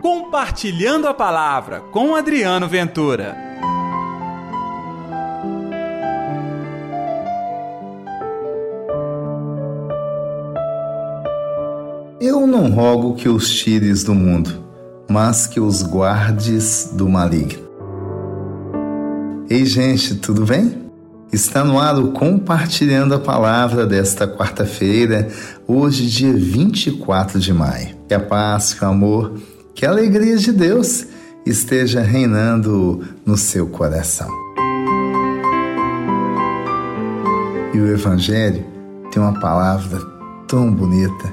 Compartilhando a Palavra com Adriano Ventura. Eu não rogo que os tires do mundo, mas que os guardes do maligno. Ei, gente, tudo bem? Está no ar o Compartilhando a Palavra desta quarta-feira, hoje, dia 24 de maio. Que a paz, que o amor, que a alegria de Deus esteja reinando no seu coração. E o Evangelho tem uma palavra tão bonita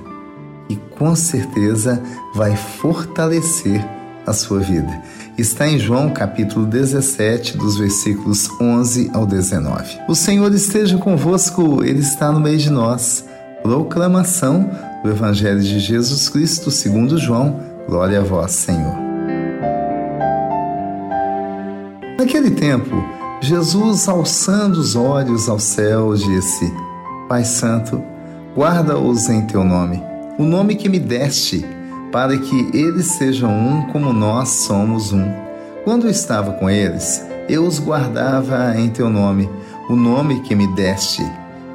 e com certeza vai fortalecer a sua vida. Está em João capítulo 17, dos versículos 11 ao 19. O Senhor esteja convosco, Ele está no meio de nós. Proclamação do Evangelho de Jesus Cristo segundo João. Glória a vós, Senhor. Naquele tempo, Jesus, alçando os olhos ao céu, disse: Pai Santo, guarda-os em teu nome, o nome que me deste para que eles sejam um como nós somos um. Quando eu estava com eles, eu os guardava em teu nome, o nome que me deste.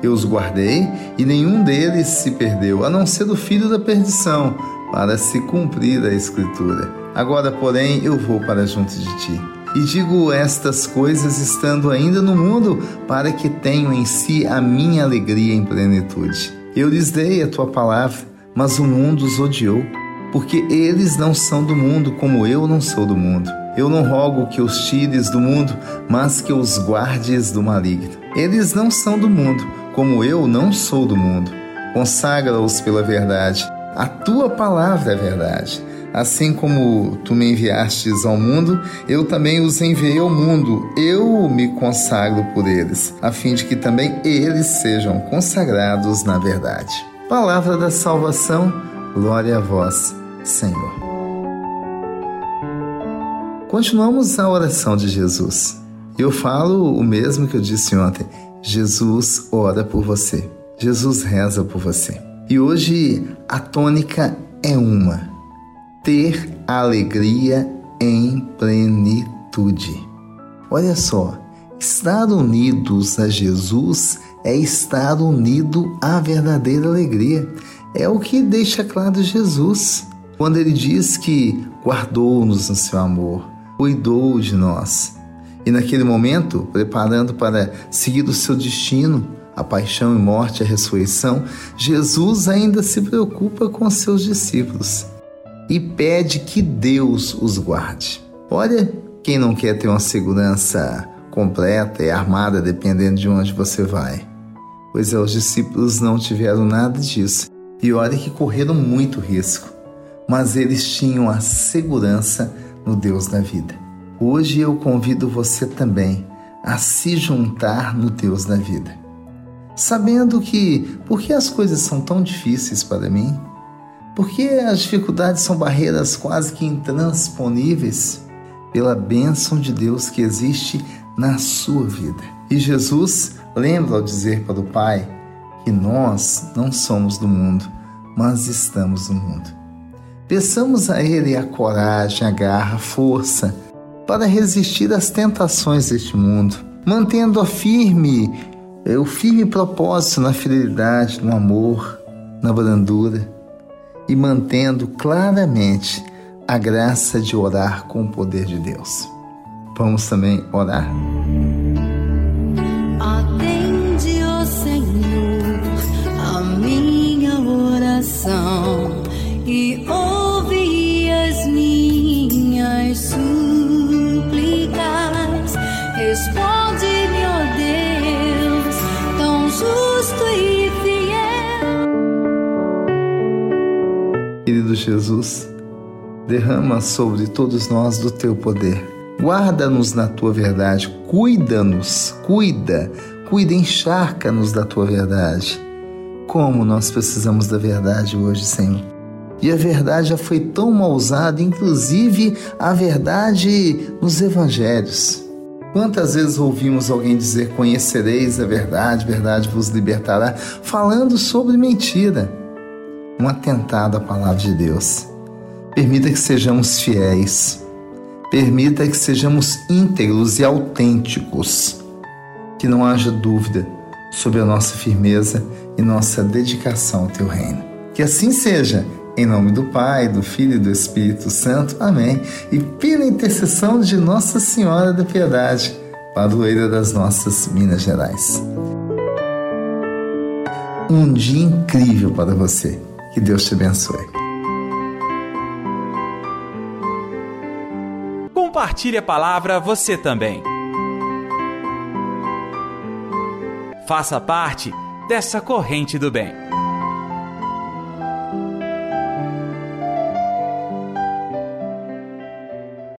Eu os guardei e nenhum deles se perdeu, a não ser o filho da perdição, para se cumprir a Escritura. Agora, porém, eu vou para junto de ti. E digo estas coisas estando ainda no mundo, para que tenham em si a minha alegria em plenitude. Eu lhes dei a tua palavra, mas o mundo os odiou porque eles não são do mundo, como eu não sou do mundo. Eu não rogo que os tires do mundo, mas que os guardes do maligno. Eles não são do mundo, como eu não sou do mundo. Consagra-os pela verdade. A tua palavra é verdade. Assim como tu me enviastes ao mundo, eu também os enviei ao mundo. Eu me consagro por eles, a fim de que também eles sejam consagrados na verdade. Palavra da salvação, glória a vós. Senhor. Continuamos a oração de Jesus. Eu falo o mesmo que eu disse ontem. Jesus ora por você. Jesus reza por você. E hoje a tônica é uma: ter alegria em plenitude. Olha só, estar unidos a Jesus é estar unido à verdadeira alegria. É o que deixa claro Jesus quando ele diz que guardou-nos no seu amor, cuidou de nós. E naquele momento, preparando para seguir o seu destino, a paixão e morte, a ressurreição, Jesus ainda se preocupa com seus discípulos e pede que Deus os guarde. Olha, quem não quer ter uma segurança completa e armada dependendo de onde você vai? Pois é, os discípulos não tiveram nada disso. E olha que correram muito risco mas eles tinham a segurança no Deus da vida. Hoje eu convido você também a se juntar no Deus da vida. Sabendo que, por que as coisas são tão difíceis para mim? Por que as dificuldades são barreiras quase que intransponíveis? Pela bênção de Deus que existe na sua vida. E Jesus lembra ao dizer para o Pai que nós não somos do mundo, mas estamos no mundo. Peçamos a Ele a coragem, a garra, a força para resistir às tentações deste mundo, mantendo a firme, o firme propósito na fidelidade, no amor, na brandura e mantendo claramente a graça de orar com o poder de Deus. Vamos também orar? Atende, ó Senhor, a minha oração e Responde-me, Jesus, derrama sobre todos nós do teu poder. Guarda-nos na tua verdade, cuida-nos, cuida, cuida, encharca-nos da tua verdade. Como nós precisamos da verdade hoje, Senhor. E a verdade já foi tão mal usada, inclusive a verdade nos evangelhos. Quantas vezes ouvimos alguém dizer: Conhecereis a verdade, verdade vos libertará, falando sobre mentira. Um atentado à palavra de Deus. Permita que sejamos fiéis. Permita que sejamos íntegros e autênticos. Que não haja dúvida sobre a nossa firmeza e nossa dedicação ao teu reino. Que assim seja, em nome do Pai, do Filho e do Espírito Santo. Amém. E pela intercessão de Nossa Senhora da Piedade, padroeira das nossas Minas Gerais. Um dia incrível para você. Que Deus te abençoe. Compartilhe a palavra você também. Faça parte dessa corrente do bem.